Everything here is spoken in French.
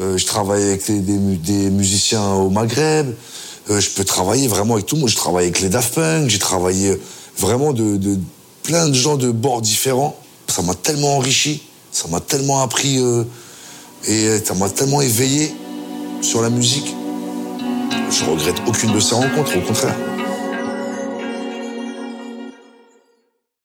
Euh, je travaille avec des, musiciens au Maghreb. Euh, je peux travailler vraiment avec tout le monde. Je travaille avec les Daft Punk. J'ai travaillé vraiment de, plein de gens de bords différents. Ça m'a tellement enrichi. Ça m'a tellement appris. Euh, et ça m'a tellement éveillé sur la musique. Je regrette aucune de ces rencontres, au contraire.